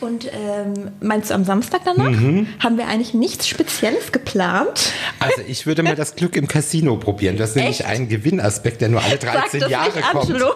Und ähm, meinst du am Samstag danach? Mhm. Haben wir eigentlich nichts Spezielles geplant? Also ich würde mal das Glück im Casino probieren. Das ist nämlich ein Gewinnaspekt, der nur alle 13 Jahre kommt. Angelo.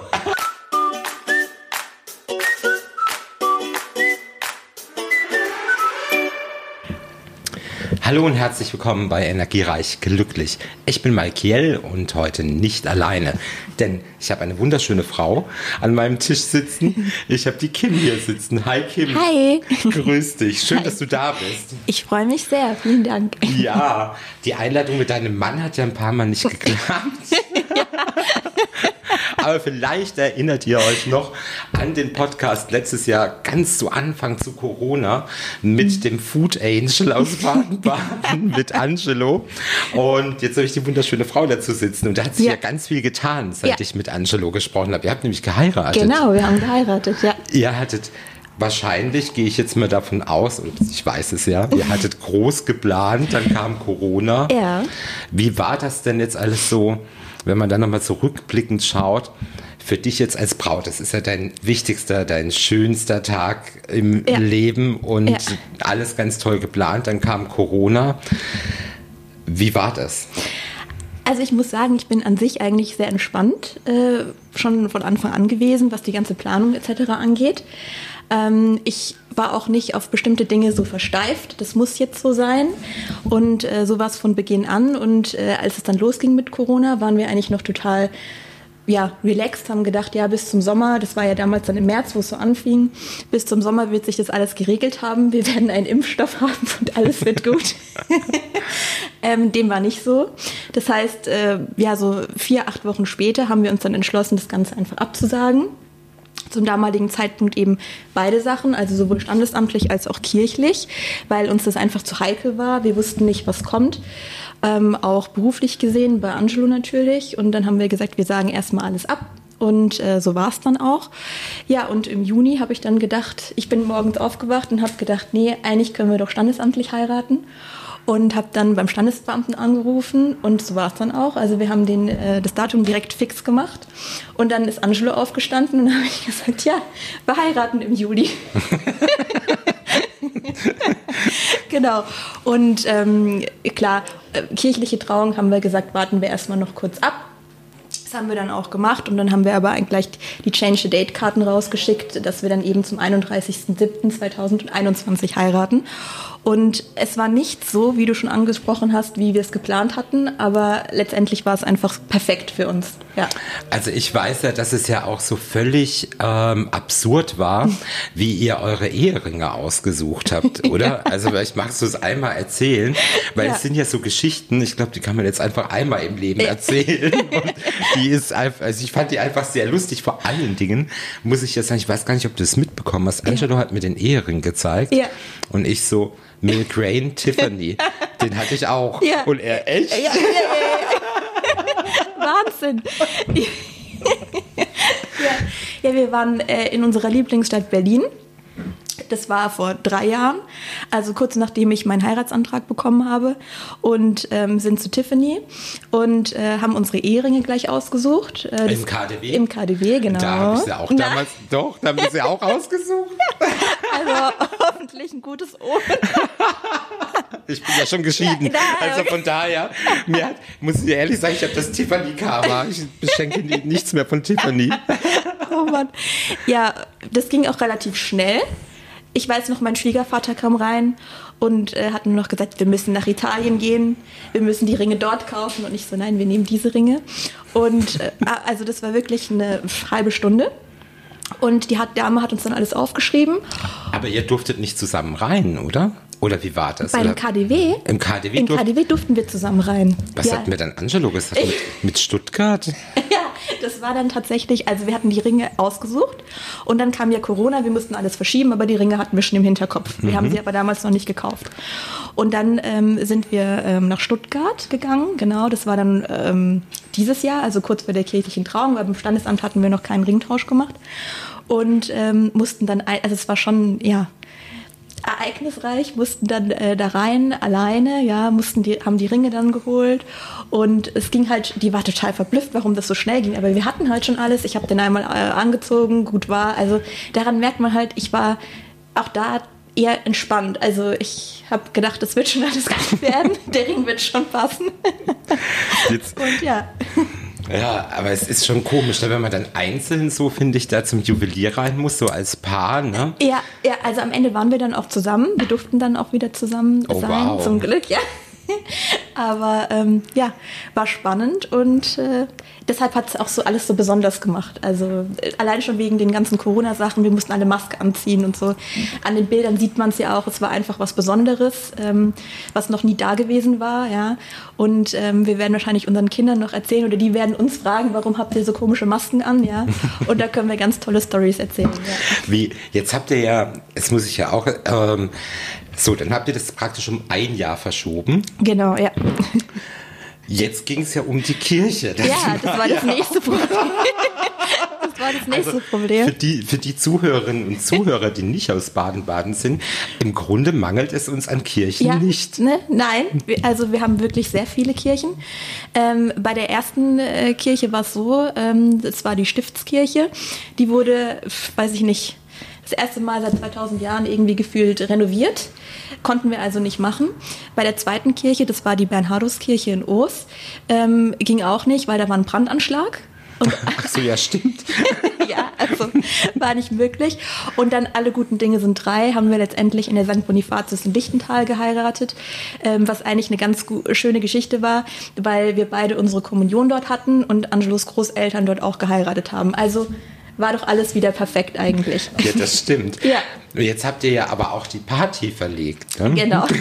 Hallo und herzlich willkommen bei Energiereich Glücklich. Ich bin Malkiel und heute nicht alleine, denn ich habe eine wunderschöne Frau an meinem Tisch sitzen. Ich habe die Kim hier sitzen. Hi Kim. Hi. Grüß dich. Schön, Hi. dass du da bist. Ich freue mich sehr. Vielen Dank. Ja, die Einladung mit deinem Mann hat ja ein paar Mal nicht geklappt. ja. Aber vielleicht erinnert ihr euch noch an den Podcast letztes Jahr ganz zu Anfang zu Corona mit dem Food Angel aus Baden-Baden, mit Angelo. Und jetzt habe ich die wunderschöne Frau dazu sitzen. Und da hat sich ja, ja ganz viel getan, seit ja. ich mit Angelo gesprochen habe. Ihr habt nämlich geheiratet. Genau, wir haben geheiratet, ja. Ihr hattet wahrscheinlich gehe ich jetzt mal davon aus, und ich weiß es ja, ihr hattet groß geplant, dann kam Corona. Ja. Wie war das denn jetzt alles so? Wenn man dann nochmal zurückblickend schaut, für dich jetzt als Braut, das ist ja dein wichtigster, dein schönster Tag im ja. Leben und ja. alles ganz toll geplant. Dann kam Corona. Wie war das? Also ich muss sagen, ich bin an sich eigentlich sehr entspannt, äh, schon von Anfang an gewesen, was die ganze Planung etc. angeht. Ähm, ich war auch nicht auf bestimmte Dinge so versteift. Das muss jetzt so sein. Und äh, so war es von Beginn an. Und äh, als es dann losging mit Corona, waren wir eigentlich noch total ja, relaxed, haben gedacht, ja, bis zum Sommer, das war ja damals dann im März, wo es so anfing, bis zum Sommer wird sich das alles geregelt haben. Wir werden einen Impfstoff haben und alles wird gut. ähm, dem war nicht so. Das heißt, äh, ja, so vier, acht Wochen später haben wir uns dann entschlossen, das Ganze einfach abzusagen zum damaligen Zeitpunkt eben beide Sachen, also sowohl standesamtlich als auch kirchlich, weil uns das einfach zu heikel war. Wir wussten nicht, was kommt. Ähm, auch beruflich gesehen, bei Angelo natürlich. Und dann haben wir gesagt, wir sagen erstmal alles ab. Und äh, so war es dann auch. Ja, und im Juni habe ich dann gedacht, ich bin morgens aufgewacht und habe gedacht, nee, eigentlich können wir doch standesamtlich heiraten und habe dann beim Standesbeamten angerufen und so war es dann auch. Also wir haben den, äh, das Datum direkt fix gemacht und dann ist Angelo aufgestanden und habe ich gesagt, ja, wir heiraten im Juli. genau. Und ähm, klar, äh, kirchliche Trauung haben wir gesagt, warten wir erstmal noch kurz ab. Das haben wir dann auch gemacht und dann haben wir aber gleich die Change the Date Karten rausgeschickt, dass wir dann eben zum 31.07.2021 heiraten. Und es war nicht so, wie du schon angesprochen hast, wie wir es geplant hatten, aber letztendlich war es einfach perfekt für uns. Ja. Also ich weiß ja, dass es ja auch so völlig ähm, absurd war, wie ihr eure Eheringe ausgesucht habt, oder? ja. Also vielleicht magst du es einmal erzählen, weil ja. es sind ja so Geschichten, ich glaube, die kann man jetzt einfach einmal im Leben erzählen. Und die ist einfach, also ich fand die einfach sehr lustig. Vor allen Dingen muss ich jetzt sagen, ich weiß gar nicht, ob du es mitbekommen hast. Angelo hat mir den Ehering gezeigt ja. und ich so, Milk Rain Tiffany. Den hatte ich auch. Ja. Und er echt? Ja, ja, Wahnsinn. ja. wir waren äh, in unserer Lieblingsstadt Berlin das war vor drei Jahren, also kurz nachdem ich meinen Heiratsantrag bekommen habe und ähm, sind zu Tiffany und äh, haben unsere Eheringe gleich ausgesucht. Äh, Im KDW? Im KDW, genau. Da habe ich sie auch damals, Na. doch, da haben wir sie auch ausgesucht. also hoffentlich ein gutes Ohr. ich bin ja schon geschieden. Ja, also von daher, mir hat, muss ich dir ehrlich sagen, ich habe das Tiffany-Karma. Ich beschenke nichts mehr von Tiffany. oh Mann. Ja, das ging auch relativ schnell ich weiß noch, mein Schwiegervater kam rein und äh, hat nur noch gesagt, wir müssen nach Italien gehen, wir müssen die Ringe dort kaufen. Und ich so, nein, wir nehmen diese Ringe. Und äh, also das war wirklich eine halbe Stunde. Und die Dame hat uns dann alles aufgeschrieben. Aber ihr durftet nicht zusammen rein, oder? Oder wie war das? Beim oder? KDW? Im KDW, Im KDW durften wir zusammen rein. Was ja. hat mir dann Angelo gesagt? Mit, mit Stuttgart? ja, das war dann tatsächlich, also wir hatten die Ringe ausgesucht und dann kam ja Corona, wir mussten alles verschieben, aber die Ringe hatten wir schon im Hinterkopf. Wir mhm. haben sie aber damals noch nicht gekauft. Und dann ähm, sind wir ähm, nach Stuttgart gegangen, genau, das war dann ähm, dieses Jahr, also kurz vor der kirchlichen Trauung, weil beim Standesamt hatten wir noch keinen Ringtausch gemacht und ähm, mussten dann, also es war schon, ja, ereignisreich, mussten dann äh, da rein alleine, ja, mussten die, haben die Ringe dann geholt und es ging halt, die war total verblüfft, warum das so schnell ging, aber wir hatten halt schon alles, ich habe den einmal äh, angezogen, gut war, also daran merkt man halt, ich war auch da eher entspannt. Also ich habe gedacht, das wird schon alles gut werden. Der Ring wird schon passen. Jetzt, Und ja. Ja, aber es ist schon komisch, ne, wenn man dann einzeln so, finde ich, da zum Juwelier rein muss, so als Paar, ne? Ja, ja, also am Ende waren wir dann auch zusammen. Wir durften dann auch wieder zusammen Oh, sein, wow. zum Glück, ja. Aber ähm, ja, war spannend und äh, deshalb hat es auch so alles so besonders gemacht. Also äh, allein schon wegen den ganzen Corona-Sachen, wir mussten alle Maske anziehen und so. An den Bildern sieht man es ja auch, es war einfach was Besonderes, ähm, was noch nie da gewesen war, ja. Und ähm, wir werden wahrscheinlich unseren Kindern noch erzählen oder die werden uns fragen, warum habt ihr so komische Masken an, ja. Und da können wir ganz tolle Stories erzählen. Ja. Wie, jetzt habt ihr ja, jetzt muss ich ja auch, ähm, so, dann habt ihr das praktisch um ein Jahr verschoben. Genau, ja. Jetzt ging es ja um die Kirche. Das Ja, das war das nächste Problem. Das war das nächste Also Problem. Für die, für die Zuhörerinnen und Zuhörer, die nicht aus Baden-Baden sind, im Grunde mangelt es uns an Kirchen Ja, nicht. Ne? Nein, also wir haben wirklich sehr viele Kirchen. Ähm, bei der ersten äh, Kirche war es so, ähm, das war die Stiftskirche. Die wurde, weiß ich nicht, das erste Mal seit 2000 Jahren irgendwie gefühlt renoviert. Konnten wir also nicht machen. Bei der zweiten Kirche, das war die Bernharduskirche in Oos, ähm, ging auch nicht, weil da war ein Brandanschlag. Und Ach so, ja, stimmt. ja, also war nicht möglich. Und dann alle guten Dinge sind drei, haben wir letztendlich in der St. Bonifatius in Lichtental geheiratet, ähm, was eigentlich eine ganz schöne Geschichte war, weil wir beide unsere Kommunion dort hatten und Angelos Großeltern dort auch geheiratet haben. Also war doch alles wieder perfekt eigentlich. Ja, das stimmt. Ja. Jetzt habt ihr ja aber auch die Party verlegt. Ne? Genau.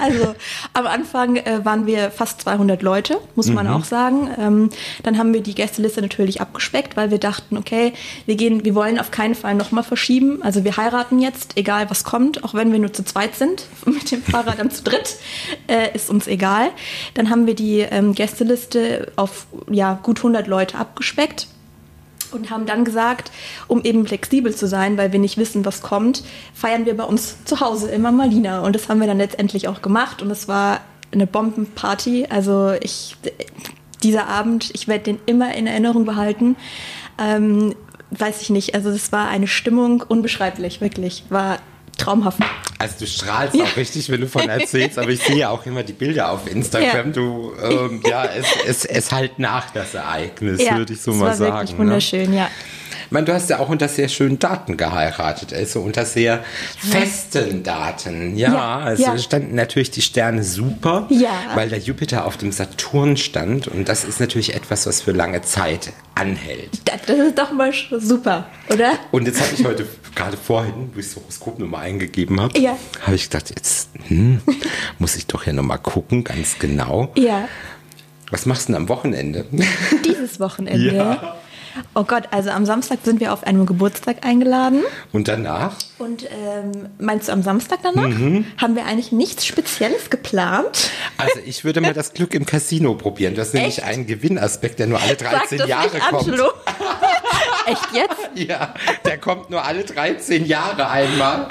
Also am Anfang äh, waren wir fast 200 Leute, muss man auch sagen. Ähm, dann haben wir die Gästeliste natürlich abgespeckt, weil wir dachten, okay, wir gehen, wir wollen auf keinen Fall nochmal verschieben. Also wir heiraten jetzt, egal was kommt, auch wenn wir nur zu zweit sind, mit dem Fahrer dann zu dritt, äh, ist uns egal. Dann haben wir die ähm, Gästeliste auf ja, gut 100 Leute abgespeckt und haben dann gesagt, um eben flexibel zu sein, weil wir nicht wissen, was kommt, feiern wir bei uns zu Hause immer Malina. Und das haben wir dann letztendlich auch gemacht und es war eine Bombenparty. Also ich, dieser Abend, ich werde den immer in Erinnerung behalten. Ähm, weiß ich nicht, also es war eine Stimmung unbeschreiblich, wirklich. War traumhaft. Also du strahlst Ja. auch richtig, wenn du von erzählst, aber ich sehe auch immer die Bilder auf Instagram. Ja. Du, ähm, ja, es, es, es halt nach das Ereignis, würde ich so mal sagen. wirklich ne? wunderschön, ja. Ich meine, du hast ja auch unter sehr schönen Daten geheiratet, also unter sehr festen Daten. Ja, Ja, also ja. standen natürlich die Sterne super, Ja. weil der Jupiter auf dem Saturn stand und das ist natürlich etwas, was für lange Zeit anhält. Das, ist doch mal super, oder? Und jetzt habe ich heute gerade vorhin, wo ich das Horoskopnummer eingegeben habe, Ja. habe ich gedacht, jetzt hm, muss ich doch hier nochmal gucken, ganz genau. Ja. Was machst du denn am Wochenende? Dieses Wochenende. Ja. Oh Gott, also am Samstag sind wir auf einem Geburtstag eingeladen. Und danach? Und ähm, meinst du am Samstag danach? Mhm. Haben wir eigentlich nichts Spezielles geplant? Also ich würde mal das Glück im Casino probieren. Das ist nämlich Echt? ein Gewinnaspekt, der nur alle 13 das Jahre nicht, kommt. Angelo. Echt jetzt? Ja, der kommt nur alle 13 Jahre einmal.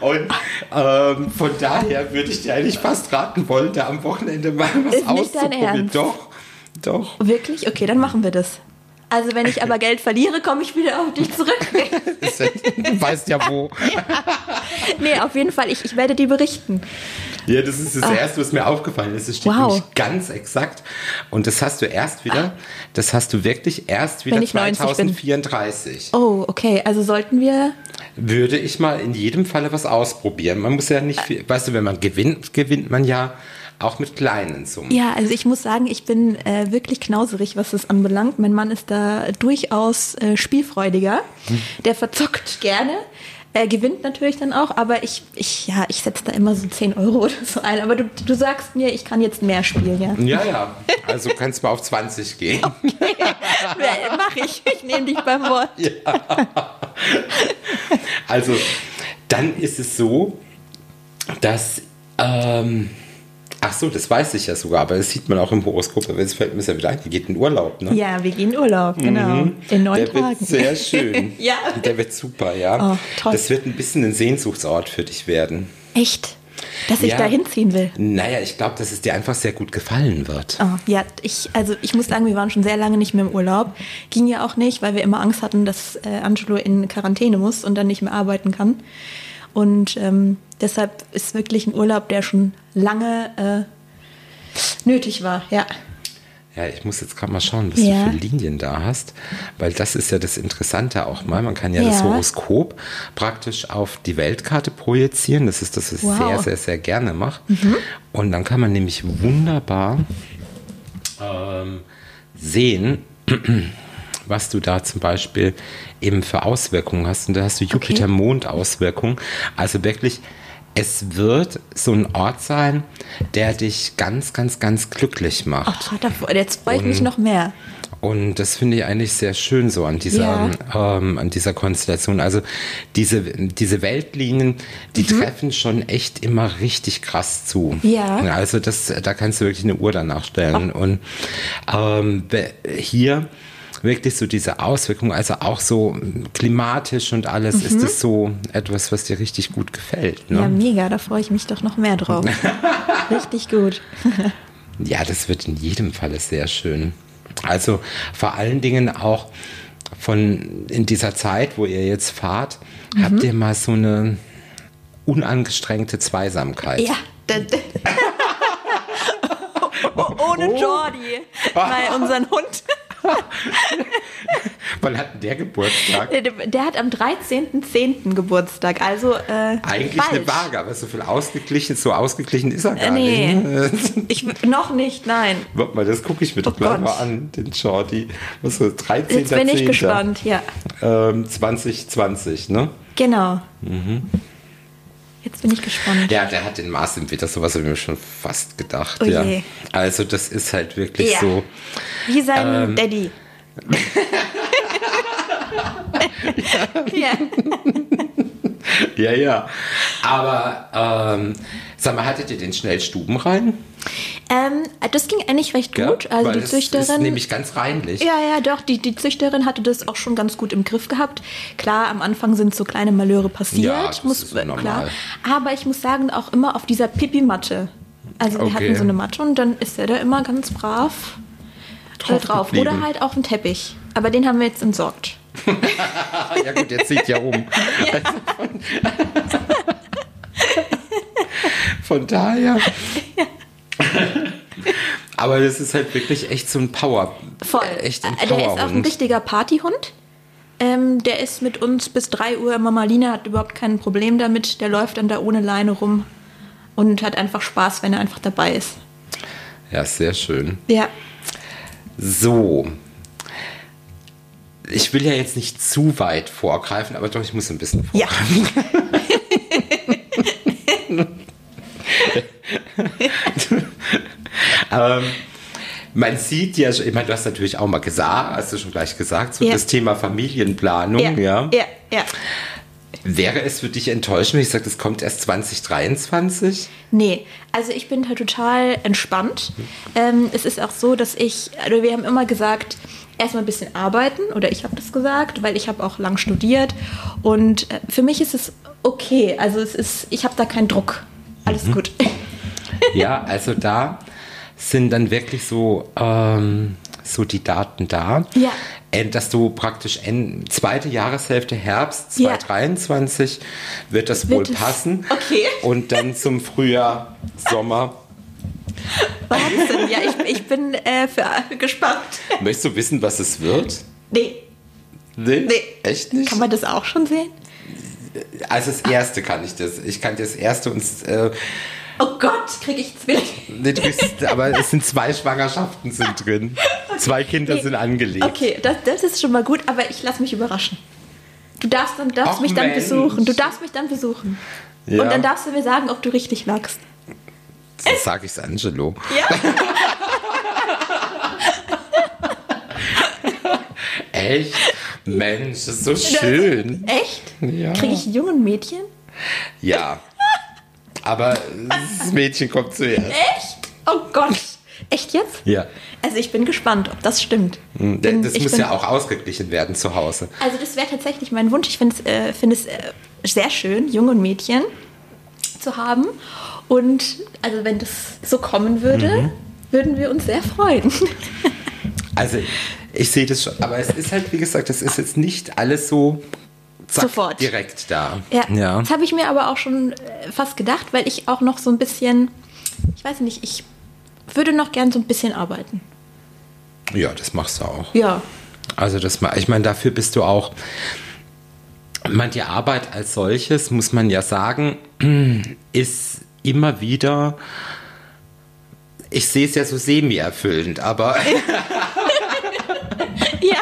Und ähm, von daher würde ich dir eigentlich fast raten wollen, da am Wochenende mal was Ist nicht dein auszuprobieren. Ernst? Doch, doch. Wirklich? Okay, dann machen wir das. Also wenn ich aber Geld verliere, komme ich wieder auf dich zurück. Ja- Du weißt ja wo. nee, auf jeden Fall, ich, ich werde dir berichten. Ja, das ist das Erste, was mir aufgefallen ist. Es steht Ah. Wow. nämlich ganz exakt. Und das hast du erst wieder, das hast du wirklich erst wieder Wenn ich 90 bin. 2034. Oh, okay, also sollten wir... Würde ich mal in jedem Falle was ausprobieren. Man muss ja nicht viel, weißt du, wenn man gewinnt, gewinnt man ja auch mit kleinen Summen. Ja, also ich muss sagen, ich bin äh, wirklich knauserig, was das anbelangt. Mein Mann ist da durchaus äh, spielfreudiger. Der verzockt gerne. Er gewinnt natürlich dann auch, aber ich, ich, ja, ich setze da immer so 10 Euro oder so ein. Aber du, du sagst mir, ich kann jetzt mehr spielen, ja. Ja, ja. Also kannst du mal auf 20 gehen. Mach ich. Ich nehme dich beim Wort. Also, dann ist es so, dass. Ähm, ach so, das weiß ich ja sogar, aber das sieht man auch im Horoskop. Aber jetzt fällt mir ja wieder ein, ihr geht in Urlaub, ne? Ja, wir gehen in Urlaub, genau. In neun Der Tagen. wird sehr schön. Ja. Der wird super, ja. Oh, toll. Das wird ein bisschen ein Sehnsuchtsort für dich werden. Echt? dass ich Ja. da hinziehen will. Naja, ich glaube, dass es dir einfach sehr gut gefallen wird. Oh, ja, ich, also ich muss sagen, wir waren schon sehr lange nicht mehr im Urlaub. Ging ja auch nicht, weil wir immer Angst hatten, dass äh, Angelo in Quarantäne muss und dann nicht mehr arbeiten kann. Und ähm, deshalb ist wirklich ein Urlaub, der schon lange äh, nötig war, ja. Ja, ich muss jetzt gerade mal schauen, was Ja. du für Linien da hast, weil das ist ja das Interessante auch mal. Man kann ja, das Ja. Horoskop praktisch auf die Weltkarte projizieren. Das ist das, was ich Wow. Mhm. sehr, sehr, sehr gerne mache. Und dann kann man nämlich wunderbar ähm, sehen, was du da zum Beispiel eben für Auswirkungen hast. Und da hast du Jupiter-Mond-Auswirkungen. Also wirklich, es wird so ein Ort sein, der dich ganz, ganz, ganz glücklich macht. Ach, da, jetzt freue ich mich noch mehr. Und das finde ich eigentlich sehr schön so an dieser, ähm, an dieser Konstellation. Also diese, diese Weltlinien, die treffen schon echt immer richtig krass zu. Mhm. Ja. Also das, da kannst du wirklich eine Uhr danach stellen. Und ähm, hier wirklich so diese Auswirkungen, also auch so klimatisch und alles, ist es so etwas, was dir richtig gut gefällt. Ne? Ja, mega, da freue ich mich doch noch mehr drauf. Richtig gut. Ja, das wird in jedem Falle sehr schön. Also vor allen Dingen auch von in dieser Zeit, wo ihr jetzt fahrt, Mhm. habt ihr mal so eine unangestrengte Zweisamkeit. Ja. da- Ohne Jordi, weil unseren Hund. Wann hat der Geburtstag? Der, hat am 13.10. Geburtstag, also äh, Eigentlich bald. eine Waage, aber so viel ausgeglichen, so ausgeglichen ist er gar nee. nicht. Ich noch nicht, nein. Warte mal, das gucke ich mir doch Oh gleich mal an, den Shorty. Was das? 13. Jetzt bin ich gespannt, ja. Ähm, 2020, ne? Genau. Jetzt bin ich gespannt. Ja, der hat den Mars im Witter, sowas habe ich mir schon fast gedacht. Oh ja. Also das ist halt wirklich Ja. so. Wie sein Ähm. Daddy. ja. Ja, ja. Aber ähm, sag mal, hattet ihr den schnell Stuben rein? Ähm, das ging eigentlich recht gut. Also Weil die das ist Züchterin. nämlich ganz reinlich. Ja, ja, doch. Die, die Züchterin hatte das auch schon ganz gut im Griff gehabt. Klar, am Anfang sind so kleine Malheure passiert. Ja, das muss, ist so äh, klar. Aber ich muss sagen, auch immer auf dieser Pipi-Matte. Also wir Okay. hatten so eine Matte und dann ist er da immer ganz brav drauf. Drauf. Oder halt auf dem Teppich. Aber den haben wir jetzt entsorgt. Ja gut, jetzt sieht ja um. Von daher. Aber das ist halt wirklich echt so ein Power. Voll. Echt ein Äh, der ist auch ein richtiger Partyhund. Ähm, der ist mit uns bis 3 Uhr immer. Marlina hat überhaupt kein Problem damit. Der läuft dann da ohne Leine rum und hat einfach Spaß, wenn er einfach dabei ist. Ja, sehr schön. Ja. So. Ich will ja jetzt nicht zu weit vorgreifen, aber doch, ich muss ein bisschen Ja. Ähm, man sieht ja, ich meine, du hast natürlich auch mal gesagt, hast du schon gleich gesagt, so Ja. das Thema Familienplanung, ja. ja, ja. Wäre es für dich enttäuschend, wenn ich sage, das kommt erst 2023? Nee, also ich bin halt total entspannt. Ähm, es ist auch so, dass ich, also wir haben immer gesagt, erstmal ein bisschen arbeiten oder ich habe das gesagt, weil ich habe auch lang studiert und äh, für mich ist es okay. Also es ist, ich habe da keinen Druck. Alles Mhm. gut. Ja, also da sind dann wirklich so, ähm, so die Daten da. Ja. Äh, Dass du praktisch in zweite Jahreshälfte Herbst Ja. 2023 wird das Wird wohl es- passen. okay. Und dann zum Frühjahr, Sommer. Wahnsinn. Ja, ich, ich bin äh, für, gespannt. Möchtest du wissen, was es wird? Nee, Nee, Nee. echt nicht? kann man das auch schon sehen? Also das erste kann ich das. Ich kann das erste und äh, Oh Gott, kriege ich Zwillinge. nee, du bist, aber es sind zwei Schwangerschaften sind drin. Zwei Kinder Nee. sind angelegt. Okay, das, das ist schon mal gut, aber ich lasse mich überraschen. Du darfst, dann, darfst mich dann Mensch. besuchen. Du darfst mich dann besuchen. Ja. Und dann darfst du mir sagen, ob du richtig lagst. Das sag ich's Angelo. Ja? Echt? Mensch, das ist so schön. Echt? Ja. Kriege ich jungen Mädchen? Ja. Aber das Mädchen kommt zuerst. Echt? Oh Gott. Echt jetzt? Ja. Also ich bin gespannt, ob das stimmt. Bin- Das ich muss bin- ja auch ausgeglichen werden zu Hause. Also das wäre tatsächlich mein Wunsch. Ich finde es äh, find äh, sehr schön, Junge und Mädchen. zu haben. Und also wenn das so kommen würde, mhm. würden wir uns sehr freuen. Also ich sehe das schon, aber es ist halt, wie gesagt, das ist jetzt nicht alles so zack, sofort direkt da. Ja, ja. das habe ich mir aber auch schon äh, fast gedacht, weil ich auch noch so ein bisschen, ich weiß nicht, ich würde noch gern so ein bisschen arbeiten. Ja, das machst du auch. Ja. Also das, ich meine, dafür bist du auch. Man, die Arbeit als solches, muss man ja sagen, ist immer wieder, ich sehe es ja so semi-erfüllend, aber. ja.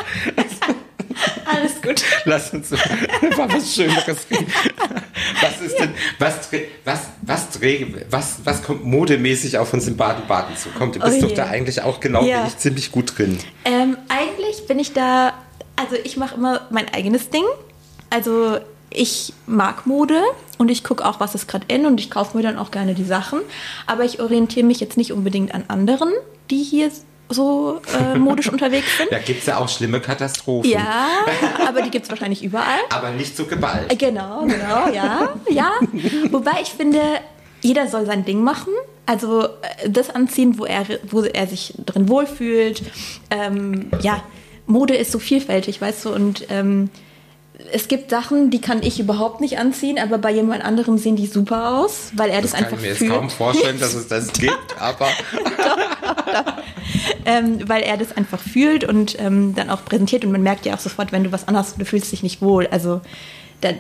Alles gut. Lass uns mal was Schöneres reden. Was ist denn, was, was, was, was, was kommt modemäßig auf uns in Baden-Baden zu? Kommt, du bist oh doch da eigentlich auch genau ja. wie ich ziemlich gut drin. Ähm, eigentlich bin ich da, also ich mache immer mein eigenes Ding. Also ich mag Mode und ich gucke auch, was ist gerade in und ich kaufe mir dann auch gerne die Sachen. Aber ich orientiere mich jetzt nicht unbedingt an anderen, die hier so äh, modisch unterwegs sind. Da gibt es ja auch schlimme Katastrophen. Ja, aber die gibt es wahrscheinlich überall. Aber nicht so geballt. Äh, genau, genau, ja, ja. Wobei ich finde, jeder soll sein Ding machen. Also äh, das anziehen, wo er, wo er sich drin wohlfühlt. Ähm, ja, Mode ist so vielfältig, weißt du, und ähm, es gibt Sachen, die kann ich überhaupt nicht anziehen, aber bei jemand anderem sehen die super aus, weil er das, das einfach fühlt. Ich kann mir jetzt kaum vorstellen, dass es das gibt, aber... ähm, weil er das einfach fühlt und ähm, dann auch präsentiert und man merkt ja auch sofort, wenn du was anhast, du fühlst dich nicht wohl. Also da,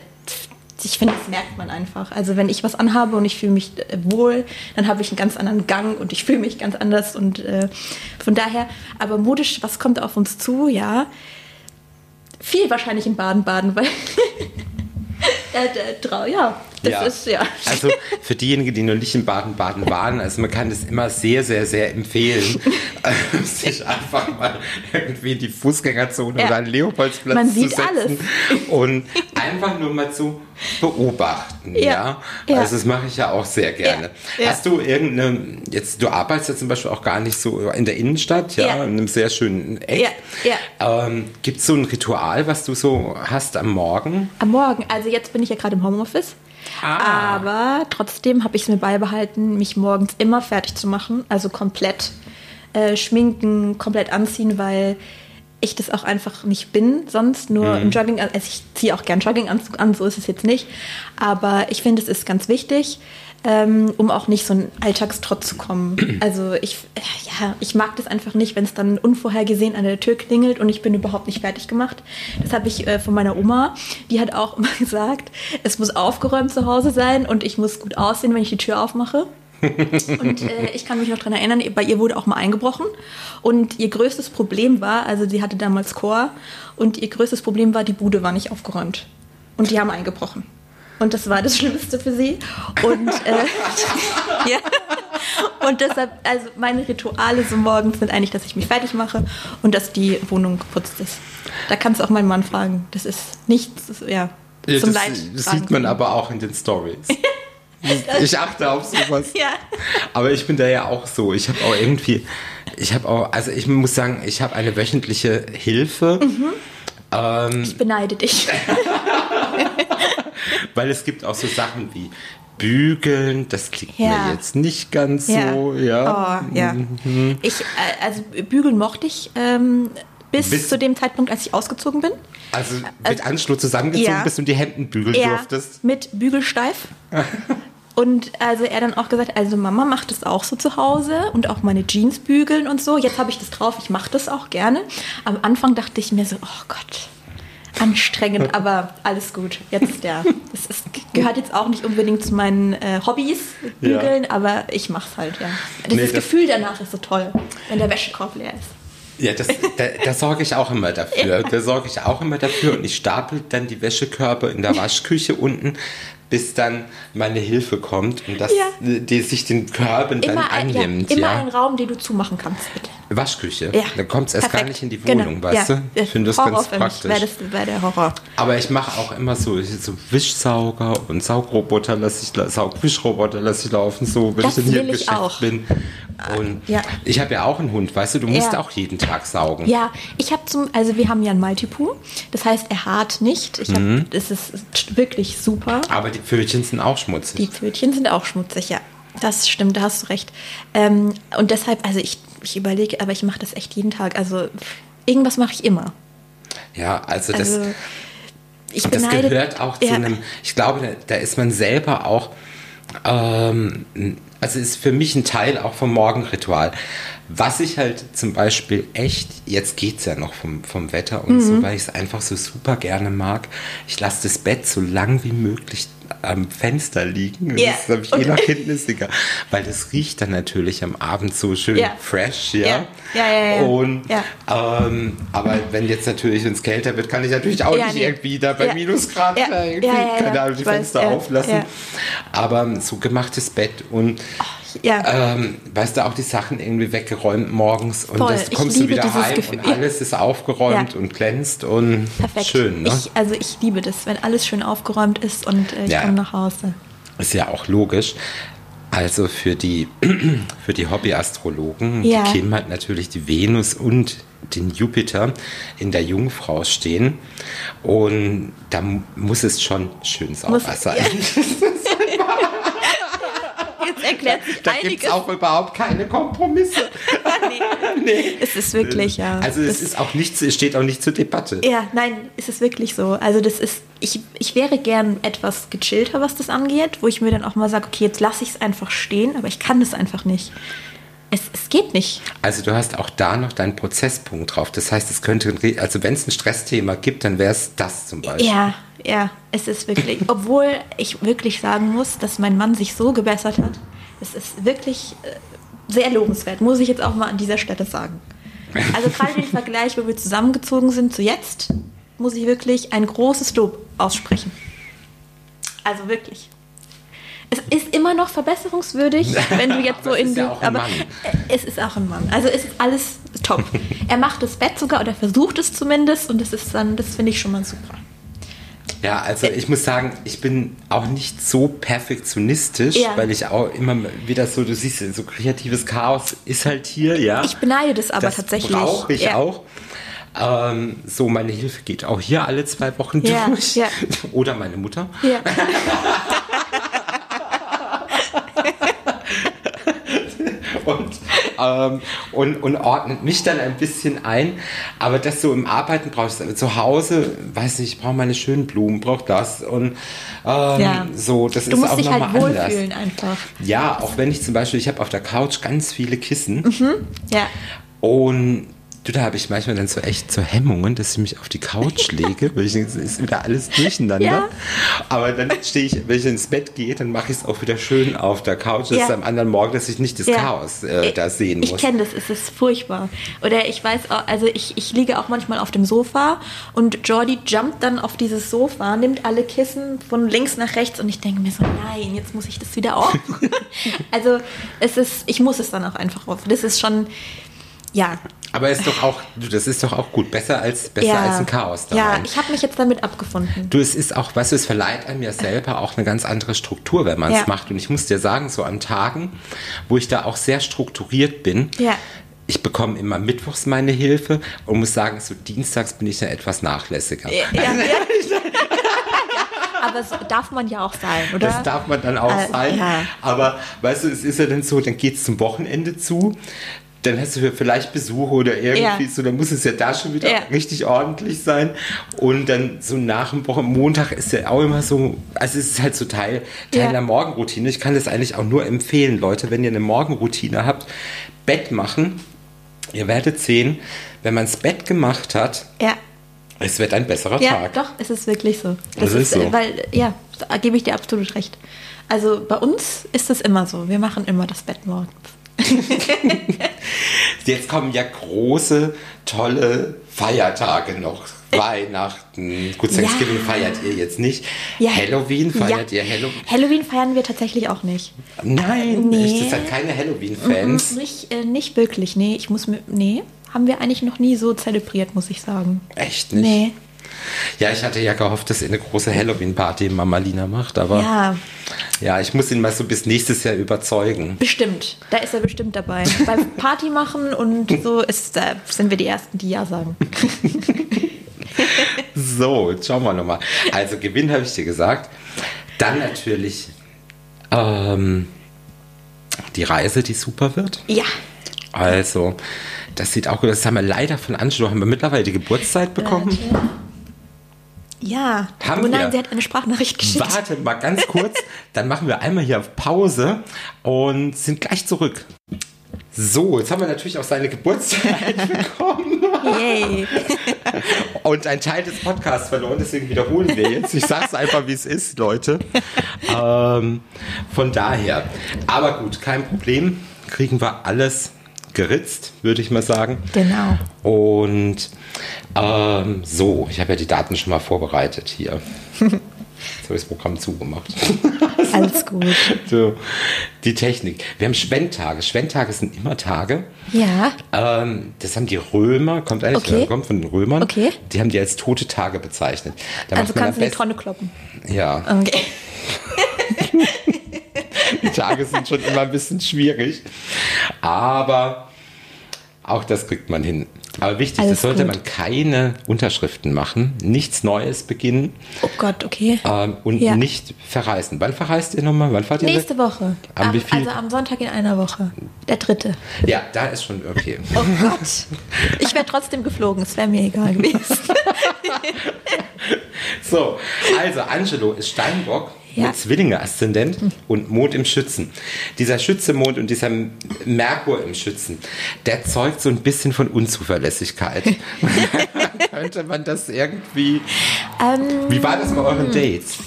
ich finde, das merkt man einfach. Also wenn ich was anhabe und ich fühle mich äh, wohl, dann habe ich einen ganz anderen Gang und ich fühle mich ganz anders und äh, von daher, aber modisch, was kommt auf uns zu? Ja, viel wahrscheinlich in Baden-Baden, weil ja, das ja. ist ja. Also für diejenigen, die noch nicht in Baden-Baden waren, also man kann das immer sehr, sehr, sehr empfehlen, sich einfach mal irgendwie in die Fußgängerzone ja. oder einen Leopoldsplatz man zu setzen alles. und einfach nur mal zu beobachten. Ja. ja? Also das mache ich ja auch sehr gerne. Hast du irgendeine, jetzt du arbeitest ja zum Beispiel auch gar nicht so in der Innenstadt, ja, in einem sehr schönen Eck. Ja. Ja. Ähm, Gibt es so ein Ritual, was du so hast am Morgen? Am Morgen, also jetzt bin ich ja gerade im Homeoffice. Ah. Aber trotzdem habe ich es mir beibehalten, mich morgens immer fertig zu machen, also komplett äh, schminken, komplett anziehen, weil ich das auch einfach nicht bin, sonst nur mhm. im Jogging, also ich ziehe auch gern Jogginganzug an, so ist es jetzt nicht, aber ich finde, es ist ganz wichtig, ähm, um auch nicht so einen Alltagstrott zu kommen. Also ich, ja, ich mag das einfach nicht, wenn es dann unvorhergesehen an der Tür klingelt und ich bin überhaupt nicht fertig gemacht. Das habe ich äh, von meiner Oma, die hat auch immer gesagt, es muss aufgeräumt zu Hause sein und ich muss gut aussehen, wenn ich die Tür aufmache. und äh, ich kann mich noch daran erinnern, bei ihr wurde auch mal eingebrochen. Und ihr größtes Problem war, also sie hatte damals Chor, und ihr größtes Problem war, die Bude war nicht aufgeräumt. Und die haben eingebrochen. Und das war das Schlimmste für sie. Und, äh, ja. und deshalb, also meine Rituale so morgens sind eigentlich, dass ich mich fertig mache und dass die Wohnung geputzt ist. Da kannst du auch meinen Mann fragen. Das ist nichts, ja, ja zum das, Leid. Das sieht man aber auch in den Stories. ich achte auf sowas. Ja. Aber ich bin da ja auch so. Ich habe auch irgendwie, ich habe auch, also ich muss sagen, ich habe eine wöchentliche Hilfe. Mhm. Ähm, ich beneide dich. Weil es gibt auch so Sachen wie Bügeln, das klingt ja. mir jetzt nicht ganz ja. so, ja. Oh, ja. Mhm. Ich, äh, also Bügeln mochte ich ähm, bis, bis, zu dem Zeitpunkt, als ich ausgezogen bin. Also mit also, Anschluss zusammengezogen ja. bist und die Hemden bügeln durftest. Mit Bügelsteif. Und also er dann auch gesagt, also Mama macht das auch so zu Hause und auch meine Jeans bügeln und so. Jetzt habe ich das drauf, ich mache das auch gerne. Am Anfang dachte ich mir so, oh Gott, anstrengend, aber alles gut. Jetzt ja, das ist, gehört jetzt auch nicht unbedingt zu meinen äh, Hobbys, bügeln, ja. aber ich mache es halt, ja. Das, nee, das Gefühl danach ist so toll, wenn der Wäschekorb leer ist. Ja, das, da, da sorge ich auch immer dafür. Ja. Da sorge ich auch immer dafür und ich stapel dann die Wäschekörbe in der Waschküche unten, bis dann meine Hilfe kommt und dass ja. die sich den Körben dann annimmt. Ja, immer ja. einen Raum, den du zumachen kannst, bitte. Waschküche. Ja. Dann kommt es erst gar nicht in die Wohnung, genau. weißt du? Ich finde das Horror ganz praktisch. Wäre das wäre der Horror. Aber ich mache auch immer so, so Wischsauger und Saugroboter lasse ich, Saugwischroboter lasse ich laufen, so wenn das ich dann hier Geschäft auch. bin. Und ja. ich habe ja auch einen Hund, weißt du, du musst ja. auch jeden Tag saugen. Ja, ich habe zum, also wir haben ja einen Maltipoo, das heißt, er hart nicht. Ich hab, mhm. Es ist wirklich super. Aber die Pfötchen sind auch schmutzig. Die Pfötchen sind auch schmutzig, ja. Das stimmt, da hast du recht. Ähm, und deshalb, also ich, ich überlege, aber ich mache das echt jeden Tag. Also irgendwas mache ich immer. Ja, also das. Also, ich das gehört auch zu ja. einem, ich glaube, da, da, ist man selber auch, ähm, also ist für mich ein Teil auch vom Morgenritual. Was ich halt zum Beispiel echt, jetzt geht es ja noch vom, vom Wetter und mhm. so, weil ich es einfach so super gerne mag. Ich lasse das Bett so lang wie möglich am Fenster liegen. Yeah. Das habe ich eh nach hinten ist egal. Weil das riecht dann natürlich am Abend so schön yeah. fresh, ja. Yeah. Ja, ja, ja. Und, ähm, aber wenn jetzt natürlich, wenn es kälter wird, kann ich natürlich auch nicht nee. irgendwie da bei Minusgrad irgendwie, keine Ahnung, die Fenster auflassen. Aber so gemachtes Bett und ja. ähm, weißt du, auch die Sachen irgendwie weggeräumt morgens und Voll. das kommst du wieder heim Gefühl. und alles ist aufgeräumt ja. und glänzt und Perfekt. schön. Ne? Ich, also ich liebe das, wenn alles schön aufgeräumt ist und äh, ich ja. komme nach Hause. Ist ja auch logisch. Also für die, für die Hobbyastrologen, ja. die Kim hat natürlich die Venus und den Jupiter in der Jungfrau stehen. Und da muss es schon schön sauber muss, sein. Ja. erklärt sich da einiges. Da gibt es auch überhaupt keine Kompromisse. nee. nee. Es ist wirklich, ja. Also es ist auch nichts, es steht auch nicht zur Debatte. Ja, nein, es ist wirklich so. Also das ist, ich, ich wäre gern etwas gechillter, was das angeht, wo ich mir dann auch mal sage, okay, jetzt lasse ich es einfach stehen, aber ich kann es einfach nicht. Es, es, geht nicht. Also du hast auch da noch deinen Prozesspunkt drauf. Das heißt, es könnte, also wenn es ein Stressthema gibt, dann wäre es das zum Beispiel. Ja, ja, es ist wirklich. Obwohl ich wirklich sagen muss, dass mein Mann sich so gebessert hat. Es ist wirklich äh, sehr lobenswert, muss ich jetzt auch mal an dieser Stelle sagen. Also gerade den Vergleich, wo wir zusammengezogen sind zu jetzt, muss ich wirklich ein großes Lob aussprechen. Also wirklich. Es ist immer noch verbesserungswürdig, wenn du jetzt so in die. Ja aber Mann. es ist auch ein Mann. Also es ist alles top. er macht das Bett sogar oder versucht es zumindest und das ist dann, das finde ich schon mal super. Ja, also ich muss sagen, ich bin auch nicht so perfektionistisch, ja. weil ich auch immer wieder so, du siehst, so kreatives Chaos ist halt hier, ja. Ich beneide das aber das tatsächlich. Brauche ich ja. auch. Ähm, so, meine Hilfe geht auch hier alle zwei Wochen ja, durch. Oder meine Mutter. Ja. und ähm, und, und ordnet mich dann ein bisschen ein. Aber das so im Arbeiten brauchst du zu Hause, weiß nicht, ich brauche meine schönen Blumen, brauche das und ähm, ja. so, das du ist auch nochmal halt anders. Einfach. Ja, auch wenn ich zum Beispiel, ich habe auf der Couch ganz viele Kissen. Mhm. Ja. Und Du, da habe ich manchmal dann so echt so Hemmungen, dass ich mich auf die Couch lege, weil ich denke, es ist wieder alles durcheinander. Ja. Aber dann stehe ich, wenn ich ins Bett gehe, dann mache ich es auch wieder schön auf der Couch. Das ja. ist am anderen Morgen, dass ich nicht das ja. Chaos äh, da sehen muss. Ich kenne das, es ist furchtbar. Oder ich weiß auch, also ich, ich liege auch manchmal auf dem Sofa und Jordi jumpt dann auf dieses Sofa, nimmt alle Kissen von links nach rechts und ich denke mir so, nein, jetzt muss ich das wieder aufmachen. also es ist, ich muss es dann auch einfach auf. Das ist schon, ja, aber ist doch auch, das ist doch auch gut, besser als besser ja. als ein Chaos. Daran. Ja, ich habe mich jetzt damit abgefunden. Du, es ist auch, weißt du, es verleiht einem ja selber auch eine ganz andere Struktur, wenn man es ja. macht. Und ich muss dir sagen, so an Tagen, wo ich da auch sehr strukturiert bin, ja. ich bekomme immer mittwochs meine Hilfe und muss sagen, so dienstags bin ich ja etwas nachlässiger. Ja, ja, aber das darf man ja auch sein, oder? Das darf man dann auch äh, sein. Ja. Aber weißt du, es ist ja dann so, dann geht es zum Wochenende zu dann hast du vielleicht Besuche oder irgendwie ja. so, dann muss es ja da schon wieder ja. richtig ordentlich sein. Und dann so nach dem Wochen, Montag ist ja auch immer so, also es ist halt so Teil, Teil ja. der Morgenroutine. Ich kann das eigentlich auch nur empfehlen, Leute, wenn ihr eine Morgenroutine habt, Bett machen. Ihr werdet sehen, wenn man das Bett gemacht hat, ja. es wird ein besserer ja, Tag. Doch, es ist wirklich so. Das, das ist, ist so. Weil, ja, da gebe ich dir absolut recht. Also bei uns ist es immer so. Wir machen immer das Bett morgens. Jetzt kommen ja große, tolle Feiertage noch. Weihnachten. Gut, Thanksgiving ja. feiert ihr jetzt nicht. Ja. Halloween feiert ja. ihr Halloween? Halloween feiern wir tatsächlich auch nicht. Nein, nee. das sind keine Halloween-Fans. Mhm, nicht, äh, nicht wirklich, nee. Ich muss mir, nee, haben wir eigentlich noch nie so zelebriert, muss ich sagen. Echt nicht? Nee. Ja, ich hatte ja gehofft, dass ihr eine große Halloween-Party in Mamalina macht, aber ja. Ja, ich muss ihn mal so bis nächstes Jahr überzeugen. Bestimmt, da ist er bestimmt dabei. Beim Party machen und so ist, da sind wir die Ersten, die Ja sagen. so, jetzt schauen wir nochmal. Also Gewinn habe ich dir gesagt. Dann natürlich ähm, die Reise, die super wird. Ja. Also, das sieht auch gut aus. Das haben wir leider von Angelo, haben wir mittlerweile die Geburtszeit bekommen. Warte. Ja, haben oh nein, wir. sie hat eine Sprachnachricht geschickt. Warte mal ganz kurz, dann machen wir einmal hier auf Pause und sind gleich zurück. So, jetzt haben wir natürlich auch seine Geburtszeit bekommen. Yay. Und ein Teil des Podcasts verloren, deswegen wiederholen wir jetzt. Ich sag's einfach, wie es ist, Leute. Ähm, von daher. Aber gut, kein Problem. Kriegen wir alles geritzt, würde ich mal sagen. Genau. Und ähm, so, ich habe ja die Daten schon mal vorbereitet hier. Jetzt habe ich das Programm zugemacht. Alles gut. So, die Technik. Wir haben Schwendtage. Schwendtage sind immer Tage. Ja. Ähm, das haben die Römer, kommt eigentlich okay. kommt von den Römern. Okay. Die haben die als tote Tage bezeichnet. Da also kannst du die Tonne kloppen. Ja. Okay. die Tage sind schon immer ein bisschen schwierig. Aber auch das kriegt man hin. Aber wichtig, Alles das sollte gut. man keine Unterschriften machen, nichts Neues beginnen. Oh Gott, okay. Ähm, und ja. nicht verreisen. Wann verreist ihr nochmal? Wann fahrt ihr? Nächste weg? Woche. Am, am also am Sonntag in einer Woche. Der dritte. Ja, da ist schon okay. Oh Gott. Ich wäre trotzdem geflogen, es wäre mir egal gewesen. so, also Angelo ist Steinbock ja. mit Zwillinge-Aszendent und Mond im Schützen. Dieser Schütze-Mond und dieser Merkur im Schützen, der zeugt so ein bisschen von Unzuverlässigkeit. Könnte man das irgendwie. Ähm, wie war das bei euren Dates?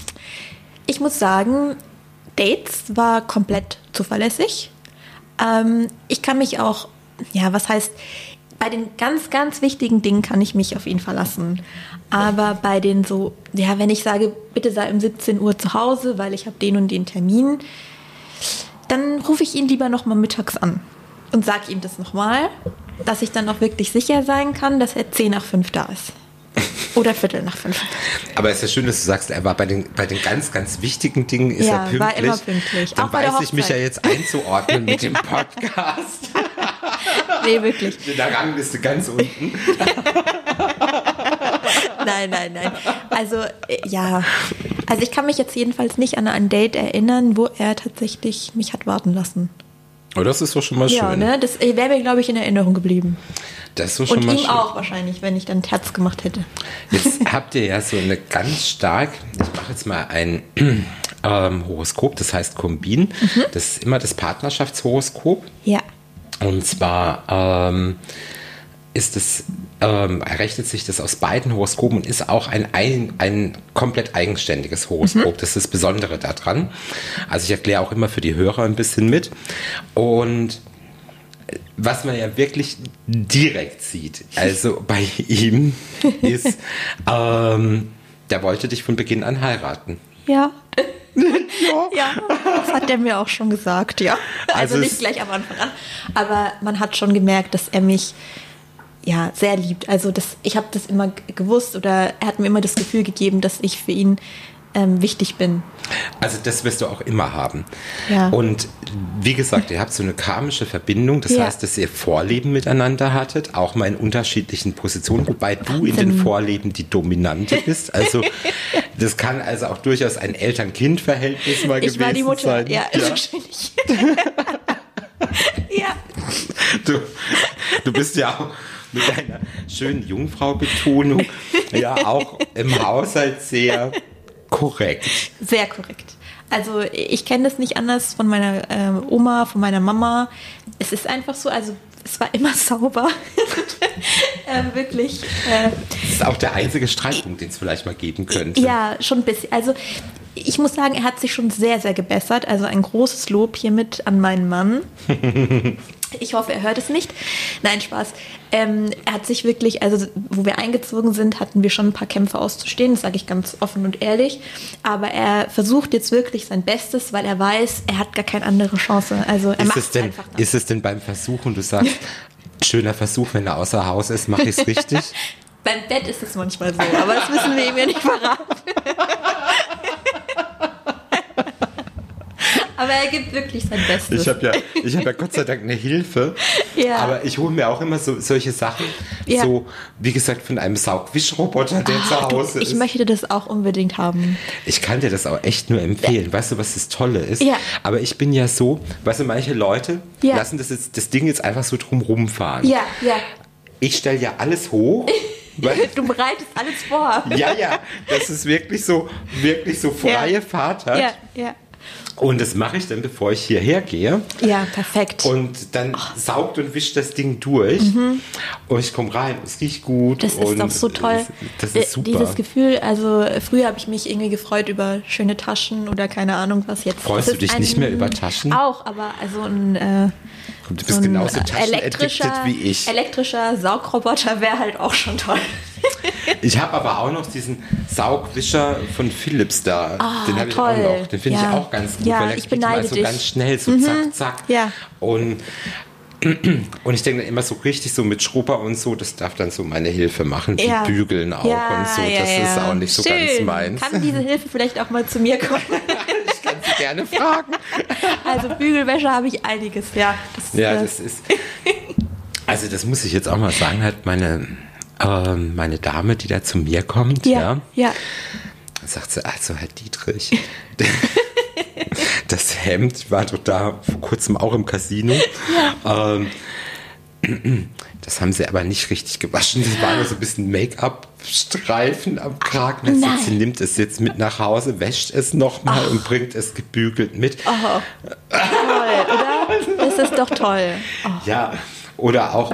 Ich muss sagen, Dates war komplett zuverlässig. Ähm, ich kann mich auch, ja, was heißt, bei den ganz, ganz wichtigen Dingen kann ich mich auf ihn verlassen. Aber bei den so, ja, wenn ich sage, bitte sei um 17 Uhr zu Hause, weil ich habe den und den Termin, dann rufe ich ihn lieber nochmal mittags an und sage ihm das nochmal, dass ich dann auch wirklich sicher sein kann, dass er 10 nach 5 da ist. Oder Viertel nach fünf. Aber es ist ja schön, dass du sagst, er war bei den, bei den ganz, ganz wichtigen Dingen ist ja, er pünktlich. War immer pünktlich. Dann auch weiß ich mich ja jetzt einzuordnen mit dem Podcast. nee, wirklich. In der Rangliste ganz unten. nein, nein, nein. Also, äh, ja. Also, ich kann mich jetzt jedenfalls nicht an ein Date erinnern, wo er tatsächlich mich hat warten lassen. Oh, das ist doch schon mal schön. Ja, ne? Das wäre mir, glaube ich, in Erinnerung geblieben. Das ist so schon Und mal ihm schön. auch wahrscheinlich, wenn ich dann Herz gemacht hätte. Jetzt habt ihr ja so eine ganz stark, ich mache jetzt mal ein ähm, Horoskop, das heißt Kombin. Mhm. Das ist immer das Partnerschaftshoroskop. Ja. Und zwar ähm, ist es, ähm, errechnet sich das aus beiden Horoskopen und ist auch ein, ein, ein komplett eigenständiges Horoskop. Mhm. Das ist das Besondere daran. Also ich erkläre auch immer für die Hörer ein bisschen mit. Und was man ja wirklich direkt sieht, also bei ihm, ist, ähm, der wollte dich von Beginn an heiraten. Ja. ja. ja, das hat er mir auch schon gesagt, ja. Also, also nicht gleich am Anfang an, aber man hat schon gemerkt, dass er mich ja sehr liebt. Also das, ich habe das immer gewusst oder er hat mir immer das Gefühl gegeben, dass ich für ihn ähm, wichtig bin. Also das wirst du auch immer haben. Ja. Und wie gesagt, ihr habt so eine karmische Verbindung, das ja. heißt, dass ihr Vorleben miteinander hattet, auch mal in unterschiedlichen Positionen, wobei du in den Vorleben die Dominante bist. Also das kann also auch durchaus ein Eltern-Kind-Verhältnis mal ich gewesen sein. Ich war die Mutter, sein. ja, ja. wahrscheinlich. ja. Du, du bist ja auch mit einer schönen Jungfrau-Betonung ja auch im Haushalt sehr korrekt. Sehr korrekt. Also ich kenne das nicht anders von meiner äh, Oma, von meiner Mama. Es ist einfach so, also es war immer sauber. äh, wirklich. Äh, das ist auch der einzige Streitpunkt, den es vielleicht mal geben könnte. Ja, schon ein bisschen. Also ich muss sagen, er hat sich schon sehr, sehr gebessert. Also ein großes Lob hiermit an meinen Mann. Ich hoffe, er hört es nicht. Nein, Spaß. Ähm, er hat sich wirklich, also wo wir eingezogen sind, hatten wir schon ein paar Kämpfe auszustehen, das sage ich ganz offen und ehrlich. Aber er versucht jetzt wirklich sein Bestes, weil er weiß, er hat gar keine andere Chance. Also er ist macht es denn, einfach. Dann. Ist es denn beim Versuchen, du sagst, schöner Versuch, wenn er außer Haus ist, mache ich es richtig? Beim Bett ist es manchmal so, aber das müssen wir ihm ja nicht verraten. Aber er gibt wirklich sein Bestes. Ich habe ja, ich hab ja Gott sei Dank eine Hilfe. Ja. Aber ich hole mir auch immer so, solche Sachen. Ja. So, wie gesagt, von einem Saugwischroboter, der zu Ah, du, Hause ich ist. möchte das auch unbedingt haben. Ich kann dir das auch echt nur empfehlen. Weißt du, was das Tolle ist? Ja. Aber ich bin ja so, weißt du, manche Leute Ja. lassen das, jetzt, das Ding jetzt einfach so drum rumfahren. Ja, ja. Ich stelle ja alles hoch. weil, Du bereitest alles vor. ja, ja, dass es wirklich so, wirklich so freie Ja. Fahrt hat. Ja, ja. Und das mache ich dann, bevor ich hierher gehe. Ja, perfekt. Und dann saugt und wischt das Ding durch. Und ich komme rein, es riecht gut. Mhm. Das ist doch so toll. Das Äh, ist super. Dieses Gefühl, also früher habe ich mich irgendwie gefreut über schöne Taschen oder keine Ahnung was jetzt. Freust Das du dich nicht mehr über Taschen? Auch, aber also ein, äh, Du bist so ein genauso taschenaddicted wie ich. elektrischer Saugroboter wäre halt auch schon toll. Ich habe aber auch noch diesen Saugwischer von Philips da. Den habe ich auch noch. Den finde Ja. ich auch ganz gut, Ja, weil der ich geht mal so dich. Mhm. ganz schnell, so zack, zack. Ja. Und, und ich denke dann immer so richtig so mit Schrubber und so, das darf dann so meine Hilfe machen, Ja. Bügeln auch ja, und so. Das ja. ist auch nicht so Schön. ganz meins. Kann diese Hilfe vielleicht auch mal zu mir kommen? ich kann sie gerne fragen. Also Bügelwäsche habe ich einiges, ja. Das, Ja, äh, das ist. Also das muss ich jetzt auch mal sagen, halt meine, ähm, meine Dame, die da zu mir kommt, ja, ja, ja. sagt sie, also Herr Dietrich, das Hemd, war doch da vor kurzem auch im Casino. Ähm, das haben sie aber nicht richtig gewaschen. Das war nur so ein bisschen Make-up-Streifen am Kragen. Sie nimmt es jetzt mit nach Hause, wäscht es nochmal und bringt es gebügelt mit. Oh, toll, oder? Das ist doch toll. Oh. Ja, oder auch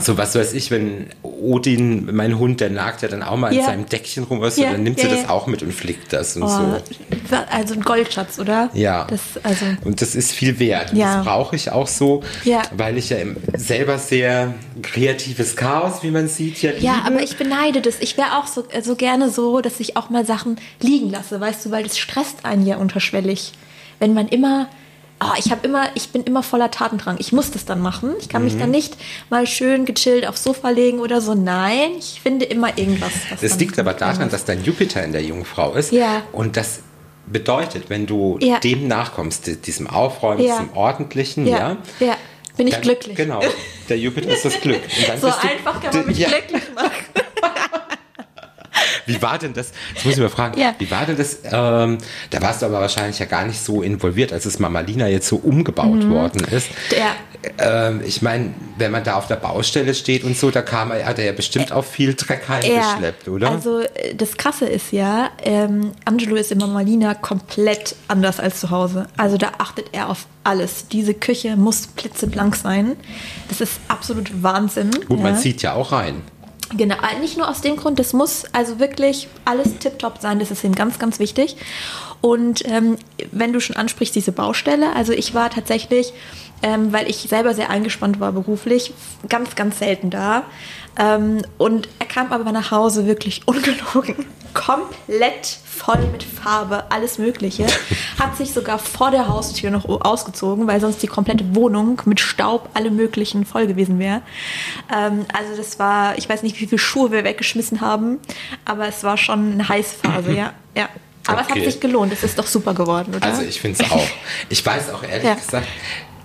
so was weiß ich, wenn Odin, mein Hund, der nagt ja dann auch mal in Ja. seinem Deckchen rum, weißt du, Ja, dann nimmt ja, sie das auch mit und flickt das und Oh, so. Also ein Goldschatz, oder? Ja. Das, also, Und das ist viel wert. Das brauche ich auch so, Ja. weil ich ja selber sehr kreatives Chaos, wie man sieht, ja liebe. ja, aber ich beneide das. Ich wäre auch so, so gerne so, dass ich auch mal Sachen liegen lasse, weißt du, weil das stresst einen ja unterschwellig. Wenn man immer, oh, ich habe immer, ich bin immer voller Tatendrang. Ich muss das dann machen. Ich kann mich Mhm. dann nicht mal schön gechillt aufs Sofa legen oder so. Nein, ich finde immer irgendwas. Dann- liegt aber daran, dass dein Jupiter in der Jungfrau ist. Ja. Und das bedeutet, wenn du Ja. dem nachkommst, di- diesem Aufräumen, Ja. diesem Ordentlichen, ja, ja, bin ich dann- glücklich. Genau, der Jupiter ist das Glück. So du- einfach kann man mich glücklich machen. Wie war denn das? Jetzt muss ich mal fragen, Ja. wie war denn das? Ähm, da warst du aber wahrscheinlich ja gar nicht so involviert, als es Mama Lina jetzt so umgebaut Mhm. worden ist. Ja. Ähm, ich meine, wenn man da auf der Baustelle steht und so, da kam er, hat er ja bestimmt auch viel Dreck heimgeschleppt, oder? Also äh, das Krasse ist ja, ähm, Angelo ist in Mama Lina komplett anders als zu Hause. Also da achtet er auf alles. Diese Küche muss blitzeblank sein. Das ist absolut Wahnsinn. Gut, man ja. sieht ja auch rein. Genau, äh, nicht nur aus dem Grund, das muss also wirklich alles tiptop sein, das ist ihm ganz, ganz wichtig. Und ähm, wenn du schon ansprichst, diese Baustelle, also ich war tatsächlich, ähm, weil ich selber sehr eingespannt war beruflich, ganz, ganz selten da. Ähm, und er kam aber nach Hause wirklich ungelogen, komplett voll mit Farbe, alles Mögliche. Hat sich sogar vor der Haustür noch ausgezogen, weil sonst die komplette Wohnung mit Staub, alle möglichen voll gewesen wäre. Ähm, also das war, ich weiß nicht, wie viele Schuhe wir weggeschmissen haben, aber es war schon eine Heißphase, ja. ja. Aber es Okay. hat sich gelohnt, es ist doch super geworden, oder? Also ich finde es auch. Ich weiß auch ehrlich Ja. gesagt,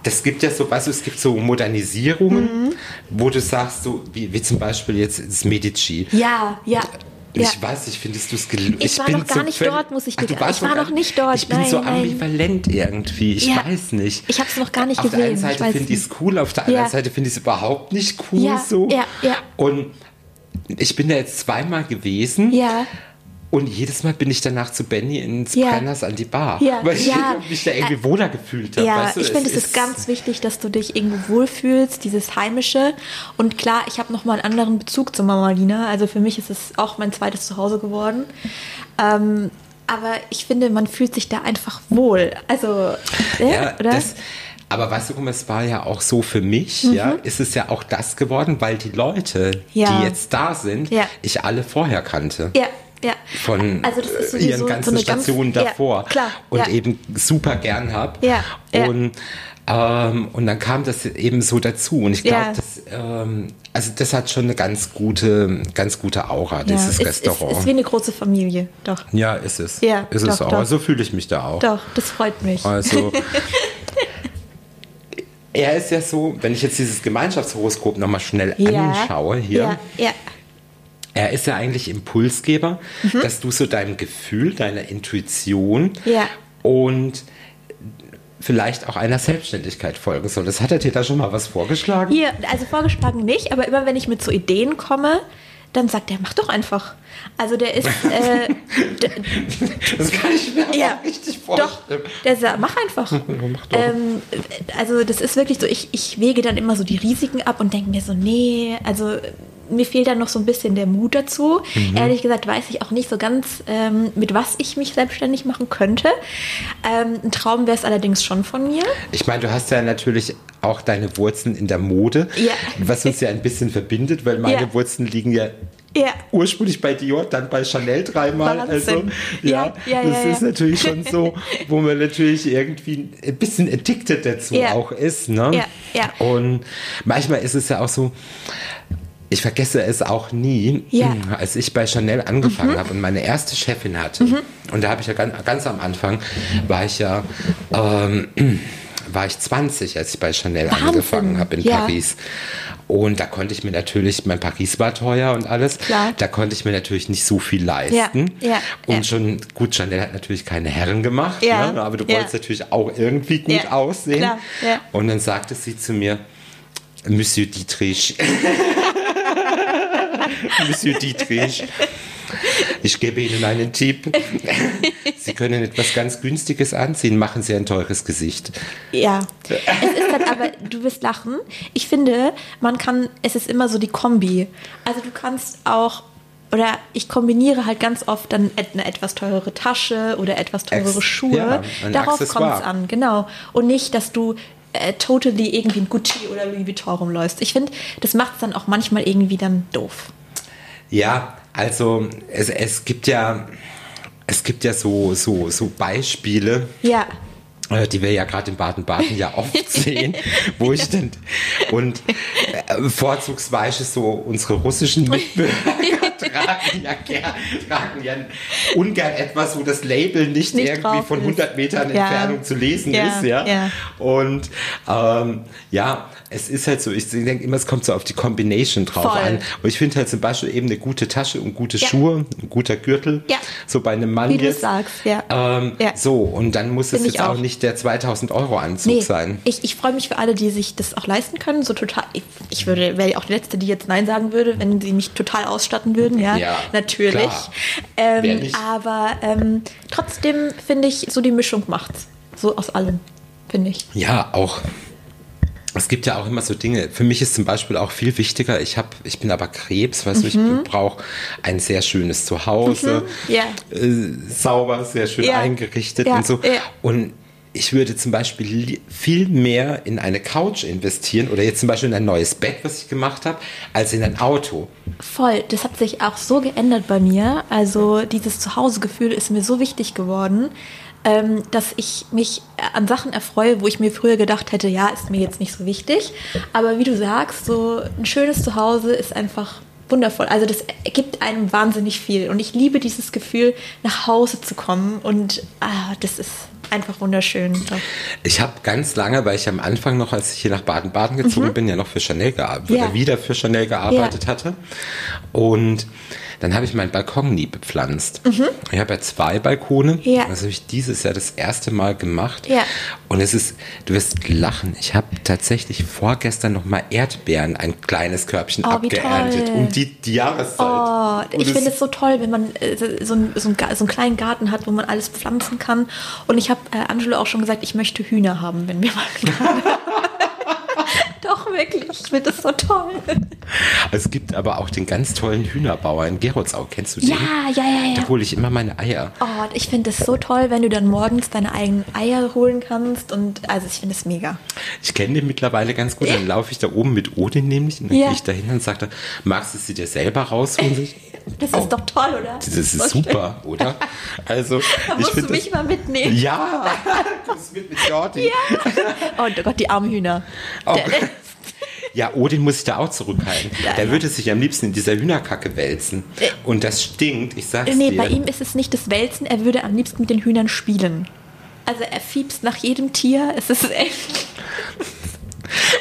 das gibt ja so, weißt du, es gibt so Modernisierungen, Mhm. wo du sagst, so wie, wie zum Beispiel jetzt das Medici. ja, ja. Ich ja. weiß nicht, findest du es gelungen? Ich war noch gar nicht dort, muss ich dir- warst ich war noch nicht dort, Ich bin nein, so nein. ambivalent irgendwie. Ich Ja. weiß nicht. Ich habe es noch gar nicht auf gesehen. der einen ich Seite finde ich es cool, auf der anderen Ja. Seite finde ich es überhaupt nicht cool so. ja, ja. Und ich bin da jetzt zweimal gewesen. Ja. Und jedes Mal bin ich danach zu Benny ins Ja. Brenners an die Bar. Ja, Weil ich ja. mich da irgendwie wohler gefühlt habe. Ja, weißt du? ich finde, es ist ganz wichtig, dass du dich irgendwo wohlfühlst, dieses Heimische. Und klar, ich habe nochmal einen anderen Bezug zu Mama Lina. Also für mich ist es auch mein zweites Zuhause geworden. Ähm, aber ich finde, man fühlt sich da einfach wohl. Also, äh, Ja, oder? das, aber weißt du, es war ja auch so für mich, ja, ist es ja auch das geworden, weil die Leute, Mhm. Ja. die jetzt da sind, Ja. ich alle vorher kannte. ja, ja. Von Also äh, sowieso ihren so ganzen ganz- Stationen ja, davor klar, und ja. eben super gern hab. Ja, ja. Und Ähm, und dann kam das eben so dazu. Und ich glaube, Ja. das, ähm, also das hat schon eine ganz gute, ganz gute Aura, dieses ist, Restaurant. Ist, ist wie eine große Familie, doch. ja, ist es. Ja, ist es doch, auch. doch. So fühle ich mich da auch. Doch, das freut mich. Also. Er ist ja so, wenn ich jetzt dieses Gemeinschaftshoroskop nochmal schnell anschaue hier, Ja, ja. Er ist ja eigentlich Impulsgeber, Mhm. dass du so deinem Gefühl, deiner Intuition Ja. und vielleicht auch einer Selbstständigkeit folgen solltest. Hat er dir da schon mal was vorgeschlagen? Hier, also vorgeschlagen nicht, aber immer wenn ich mit so Ideen komme, dann sagt er, mach doch einfach. Also der ist, äh, Das kann ich mir ja, richtig doch, vorstellen. der sagt, mach einfach. Mach doch. Ähm, also das ist wirklich so, ich, ich wege dann immer so die Risiken ab und denke mir so, nee, also mir fehlt dann noch so ein bisschen der Mut dazu. Mhm. Ehrlich gesagt weiß ich auch nicht so ganz, ähm, mit was ich mich selbstständig machen könnte. Ähm, ein Traum wäre es allerdings schon von mir. Ich meine, du hast ja natürlich auch deine Wurzeln in der Mode, Ja. was uns ja ein bisschen verbindet, weil meine Ja. Wurzeln liegen ja Ja. ursprünglich bei Dior, dann bei Chanel dreimal. Wahnsinn. Also ja, Ja, ja, das ja, ist natürlich schon so, wo man natürlich irgendwie ein bisschen addicted dazu auch ist. Ne? Ja, ja. Und manchmal ist es ja auch so, ich vergesse es auch nie, Ja. Mhm. als ich bei Chanel angefangen habe und meine erste Chefin hatte. Und da habe ich ja ganz, ganz am Anfang, war ich ja, ähm, war ich 20, als ich bei Chanel Wahnsinn. angefangen habe in Ja. Paris. Und da konnte ich mir natürlich, mein Paris war teuer und alles, Klar. da konnte ich mir natürlich nicht so viel leisten. Ja, ja, und ja. schon, gut, Chanel hat natürlich keine Herren gemacht, ne? aber du wolltest natürlich auch irgendwie gut aussehen. klar. Und dann sagte sie zu mir, Monsieur Dietrich. Monsieur Dietrich. Ich gebe Ihnen einen Tipp. Sie können etwas ganz Günstiges anziehen, machen Sie ein teures Gesicht. Ja, es ist dann aber, du wirst lachen. Ich finde, man kann, es ist immer so die Kombi. Also du kannst auch, oder ich kombiniere halt ganz oft dann eine etwas teurere Tasche oder etwas teurere Ex- Schuhe. ja, Darauf kommt es an, genau. Und nicht, dass du äh, totally irgendwie ein Gucci oder Louis Vuitton rumläufst. Ich finde, das macht es dann auch manchmal irgendwie dann doof. Ja, also es, es gibt ja, es gibt ja so, so, so Beispiele, Ja, die wir ja gerade in Baden-Baden ja oft sehen, wo ich dann und äh, vorzugsweise so unsere russischen Mitbürger tragen ja, ger, tragen ja ungern etwas, wo das Label nicht, Nicht irgendwie von ist. 100 Metern Ja. Entfernung zu lesen Ja, ist, ja. ja. Und ähm, ja, es ist halt so, ich denke immer, es kommt so auf die Combination drauf Voll. an. Und ich finde halt zum Beispiel eben eine gute Tasche und gute Ja. Schuhe, ein guter Gürtel, Ja. so bei einem Mann wie jetzt. sagst, ja. Ähm, Ja. So, und dann muss es Find jetzt auch. auch. nicht der 2000 Euro Anzug Nee, sein. ich, ich freue mich für alle, die sich das auch leisten können. So total. Ich, ich würde, wäre auch die Letzte, die jetzt Nein sagen würde, wenn sie mich total ausstatten würden. Ja, Ja, natürlich. Ähm, aber ähm, trotzdem finde ich, so die Mischung macht's. So aus allem, finde ich. Ja, auch. Es gibt ja auch immer so Dinge. Für mich ist zum Beispiel auch viel wichtiger, ich habe, ich bin aber Krebs, weißt du, ich brauche ein sehr schönes Zuhause, Mhm. Ja. äh, sauber, sehr schön Ja. eingerichtet Ja, und so. Und ich würde zum Beispiel viel mehr in eine Couch investieren oder jetzt zum Beispiel in ein neues Bett, was ich gemacht habe, als in ein Auto. Voll, das hat sich auch so geändert bei mir. Also dieses Zuhausegefühl ist mir so wichtig geworden, ähm, dass ich mich an Sachen erfreue, wo ich mir früher gedacht hätte, ja, ist mir jetzt nicht so wichtig. Aber wie du sagst, so ein schönes Zuhause ist einfach wundervoll. Also das gibt einem wahnsinnig viel. Und ich liebe dieses Gefühl, nach Hause zu kommen. Und ah, das ist einfach wunderschön. Ich habe ganz lange, weil ich am Anfang noch, als ich hier nach Baden-Baden gezogen bin, ja noch für Chanel gearbeitet Mhm. Ja. wieder für Chanel gearbeitet Ja. hatte. Und dann habe ich meinen Balkon nie bepflanzt. Ich habe ja zwei Balkone. Mhm. Ja. Das habe ich dieses Jahr das erste Mal gemacht. Ja. Und es ist, du wirst lachen. Ich habe tatsächlich vorgestern noch mal Erdbeeren, ein kleines Körbchen Oh, abgeerntet. Um die, die Jahreszeit. Oh, Und ich finde es so toll, wenn man äh, so, einen, so, einen, so einen kleinen Garten hat, wo man alles pflanzen kann. Und ich habe äh, Angelo auch schon gesagt, ich möchte Hühner haben, wenn wir mal haben. Doch, wirklich. Ich finde das so toll. Es gibt aber auch den ganz tollen Hühnerbauer in Gerotsau. Kennst du den? Ja, ja, ja, ja. Da hole ich immer meine Eier. Oh, ich finde es so toll, wenn du dann morgens deine eigenen Eier holen kannst. Und also ich finde es mega. Ich kenne den mittlerweile ganz gut. Dann laufe ich da oben mit Odin nämlich. Und dann Ja. gehe ich da hin und sage, magst du sie dir selber rausholen? Das Oh. ist doch toll, oder? Das ist super, oder? Also, Da ich musst du mich mal mitnehmen. Ja, du bist mit Jordi. Oh Gott, die armen Hühner. Oh Der-. Ja, Odin muss ich da auch zurückhalten. Ja, der ja. würde sich am liebsten in dieser Hühnerkacke wälzen. Und das stinkt, ich sag's Nee, dir. bei ihm ist es nicht das Wälzen, er würde am liebsten mit den Hühnern spielen. Also er fiebst nach jedem Tier. Es ist echt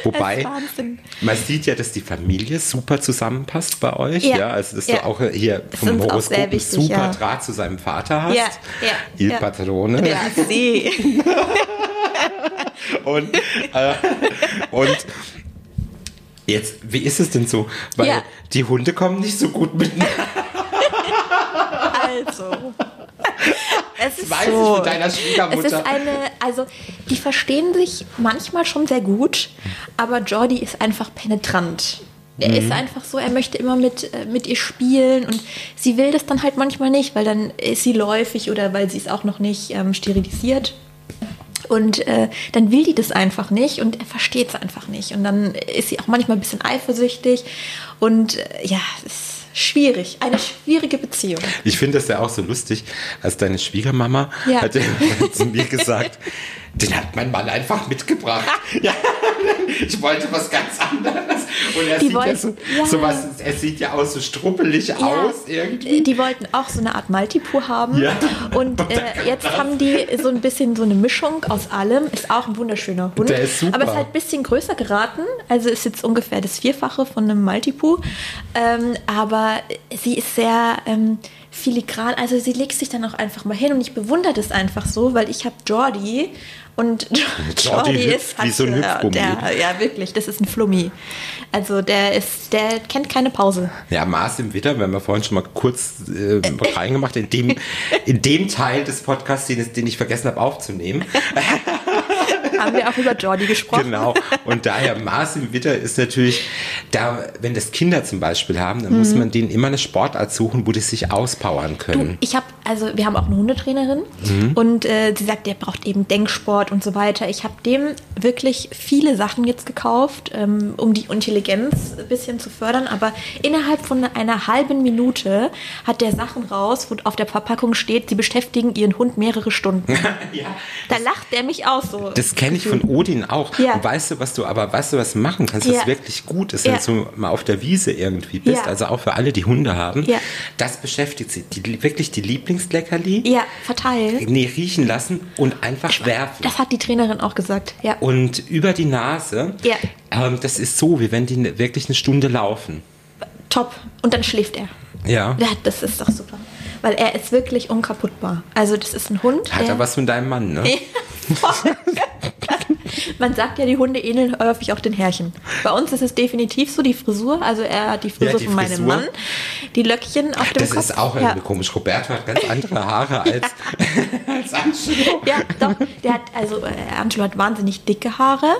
Wobei, man sieht ja, dass die Familie super zusammenpasst bei euch. Ja. Ja, also dass Ja. du auch hier vom Horoskop wichtig, super ja. Draht zu seinem Vater hast. Ja, ja, Il ja. Patrone. Ja, sie. Und, äh, und jetzt, wie ist es denn so? Weil Ja. die Hunde kommen nicht so gut miteinander. Also. Es ist weiß ich so. von deiner Schwiegermutter. Es ist eine, also die verstehen sich manchmal schon sehr gut, aber Jordi ist einfach penetrant. Er Mhm. ist einfach so, er möchte immer mit, äh, mit ihr spielen und sie will das dann halt manchmal nicht, weil dann ist sie läufig oder weil sie ist auch noch nicht ähm, sterilisiert. Und äh, dann will die das einfach nicht und er versteht es einfach nicht. Und dann ist sie auch manchmal ein bisschen eifersüchtig. Und äh, ja, es ist schwierig. Eine schwierige Beziehung. Ich finde das ja auch so lustig, als deine Schwiegermama Ja. hat zu mir gesagt, den hat mein Mann einfach mitgebracht. ja, ich wollte was ganz anderes. Und er Die sieht ja, wollten- so, ja. so was, er sieht ja auch so struppelig aus irgendwie. Die wollten auch so eine Art Maltipur haben. Ja. Und äh, jetzt haben die so ein bisschen so eine Mischung aus allem. Ist auch ein wunderschöner Hund. Der ist super. Aber ist halt ein bisschen größer geraten. Also ist jetzt ungefähr das Vierfache von einem Maltipur. Ähm, aber sie ist sehr ähm, filigran. Also sie legt sich dann auch einfach mal hin und ich bewundere das einfach so, weil ich habe Jordi und Jordi Jordi ist wie so ein Hüpfgummi. der, ja wirklich, das ist ein Flummi. Also der ist, der kennt keine Pause. Ja, Mars im Witter, wir haben ja vorhin schon mal kurz äh, reingemacht, in dem, in dem Teil des Podcasts, den ich vergessen habe aufzunehmen. Haben wir auch über Jordi gesprochen. Genau. Und daher Mars im Witter ist natürlich, da, wenn das Kinder zum Beispiel haben, dann muss man denen immer eine Sportart suchen, wo die sich auspowern können. Ich habe, also wir haben auch eine Hundetrainerin und äh, sie sagt, der braucht eben Denksport und so weiter. Ich habe dem wirklich viele Sachen jetzt gekauft, ähm, um die Intelligenz ein bisschen zu fördern, aber innerhalb von einer halben Minute hat der Sachen raus, wo auf der Verpackung steht, sie beschäftigen ihren Hund mehrere Stunden. ja. Da lacht der mich aus so. Das kenne ich von Odin auch. Ja. Und weißt du, was du aber, weißt du, was machen kannst, Ja. was wirklich gut ist, Ja. wenn du mal auf der Wiese irgendwie bist, Ja. also auch für alle, die Hunde haben, Ja. das beschäftigt sie. Die, wirklich die Lieblingsleckerli, ja, verteilen. nee, riechen lassen und einfach werfen. Das hat die Trainerin auch gesagt. Ja. Und über die Nase, Ja. ähm, das ist so, wie wenn die ne- wirklich eine Stunde laufen. Top. Und dann schläft er. Ja. Ja, das ist doch super. Weil er ist wirklich unkaputtbar. Also das ist ein Hund. Hat er was von deinem Mann, ne? Man sagt ja, die Hunde ähneln häufig auch den Herrchen. Bei uns ist es definitiv so, die Frisur, also er hat die Frisur die von meinem Frisur. Mann, die Löckchen auf dem Das Kopf. ist auch ja. irgendwie komisch. Roberto hat ganz andere Haare als, als Angelo. Ja, doch. Der hat, also äh, Angelo hat wahnsinnig dicke Haare.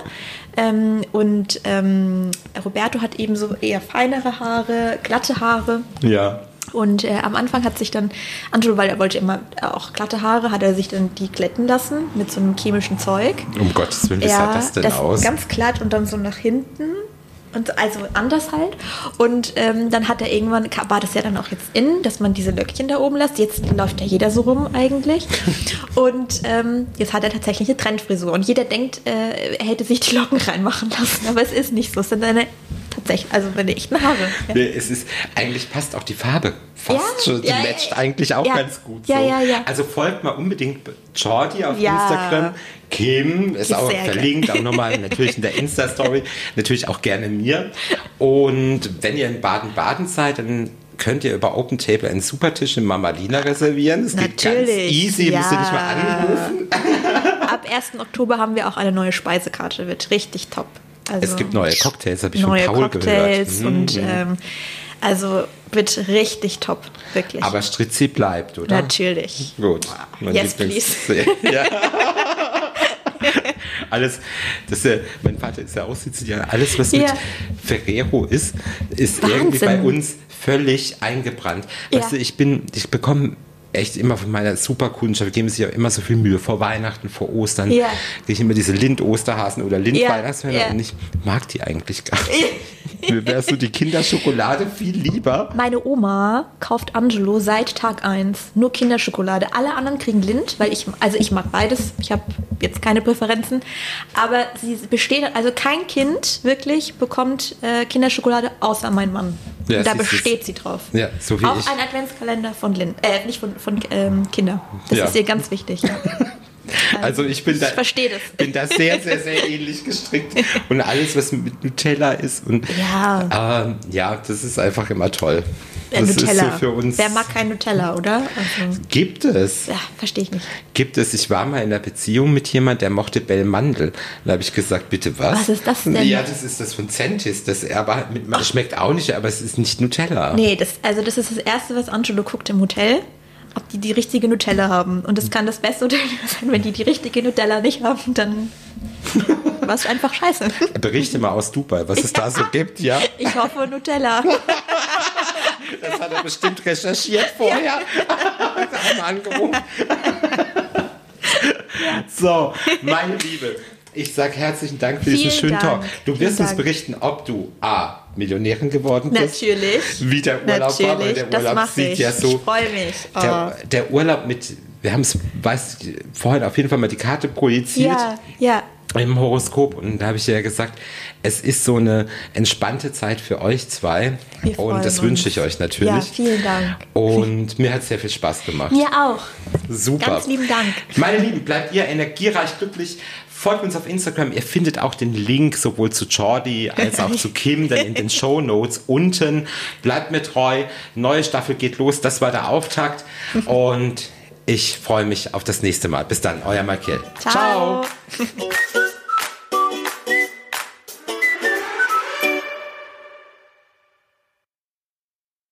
Ähm, und ähm, Roberto hat eben so eher feinere Haare, glatte Haare. Ja. Und äh, am Anfang hat sich dann Angelo, weil er wollte immer auch glatte Haare, hat er sich dann die glätten lassen mit so einem chemischen Zeug. Um Gottes Willen, wie sah das denn aus? Ganz glatt und dann so nach hinten. Und so- also anders halt. Und ähm, dann hat er irgendwann, war das ja dann auch jetzt in, dass man diese Löckchen da oben lässt. Jetzt läuft ja jeder so rum eigentlich. Und ähm, jetzt hat er tatsächlich eine Trendfrisur. Und jeder denkt, äh, er hätte sich die Locken reinmachen lassen. Aber es ist nicht so. Es sind seine tatsächlich, also seine echten Haare. Ja. Nee, es ist, eigentlich passt auch die Farbe fast Ja, schon. Die ja, matcht ja. eigentlich auch Ja. ganz gut. Ja, so. ja, ja. Also folgt mal unbedingt Jordi auf Ja. Instagram. Kim ist auch verlinkt, auch nochmal natürlich in der Insta-Story. Natürlich auch gerne mir. Und wenn ihr in Baden-Baden seid, dann könnt ihr über Open Table einen Supertisch in Mamalina reservieren. Das geht ganz Natürlich, easy, müsst ihr nicht mal ja. anrufen. Ab 1. Oktober haben wir auch eine neue Speisekarte. Wird richtig top. Also Es gibt neue Cocktails, habe ich neue von Paul Cocktails gehört. und Mhm. ähm, also wird richtig top, wirklich. Aber Stritzi bleibt, oder? Natürlich. Gut. Mein Yes, Lieblings- ja. alles, das ja, mein Vater ist ja auch Sizilianer, alles was mit Ja. Ferrero ist, ist Wahnsinn. irgendwie bei uns völlig eingebrannt. Weißt Ja. du, ich bin, ich bekomme echt immer von meiner Superkundschaft, geben sich ja immer so viel Mühe vor Weihnachten, vor Ostern, Ja. kriege ich immer diese Lind-Osterhasen oder Lind-Weihnachtsmänner Ja. und ich mag die eigentlich gar nicht. Mir wäre so die Kinderschokolade viel lieber. Meine Oma kauft Angelo seit Tag 1 nur Kinderschokolade. Alle anderen kriegen Lind, weil ich, also ich mag beides. Ich habe jetzt keine Präferenzen. Aber sie besteht, also kein Kind wirklich bekommt äh, Kinderschokolade außer mein Mann. Ja, da besteht sie drauf. Ja, so wie Auch ich. ein Adventskalender von Lind, äh, nicht von, von ähm, Kinder. Das Ja. ist ihr ganz wichtig. Ja. Also ich bin da, Ich verstehe das. bin da sehr, sehr, sehr ähnlich gestrickt. Und alles, was mit Nutella ist. Und Ja. ähm, ja, das ist einfach immer toll. Äh, Das Nutella. ist so für uns. Wer mag kein Nutella, oder? Also, Gibt es. ja, verstehe ich nicht. Gibt es. Ich war mal in einer Beziehung mit jemand, der mochte Bellmandel. Da habe ich gesagt, bitte was? Was ist das denn? Ja, das ist das von Centis. Das aber mit, schmeckt auch nicht, aber es ist nicht Nutella. Nee, das, also das ist das Erste, was Angelo guckt im Hotel, ob die die richtige Nutella haben. Und das kann das beste Hotel sein, wenn die die richtige Nutella nicht haben, dann war es einfach scheiße. Berichte mal aus Dubai, was es da so gibt, ja? Ich hoffe Nutella. Das hat er bestimmt recherchiert vorher. Einmal angerufen. So, meine Liebe, ich sag herzlichen Dank für diesen Vielen schönen Dank. Talk. Du wirst uns berichten, ob du A. Millionärin geworden bist. Natürlich. Wie der Urlaub war, weil Natürlich, der Urlaub sieht ich. ja so. Ich freue mich. Oh. Der, der Urlaub mit, wir haben es, vorhin auf jeden Fall mal die Karte projiziert ja, ja. im Horoskop und da habe ich ja gesagt, es ist so eine entspannte Zeit für euch zwei Wir und das uns. wünsche ich euch natürlich. Ja, vielen Dank. Und mir hat es sehr viel Spaß gemacht. Mir auch. Super. Ganz lieben Dank. Meine Lieben, bleibt ihr energiereich glücklich. Folgt uns auf Instagram. Ihr findet auch den Link sowohl zu Jordi als auch zu Kim dann in den Show Notes unten. Bleibt mir treu. Neue Staffel geht los. Das war der Auftakt. Und ich freue mich auf das nächste Mal. Bis dann, euer Michael. Ciao.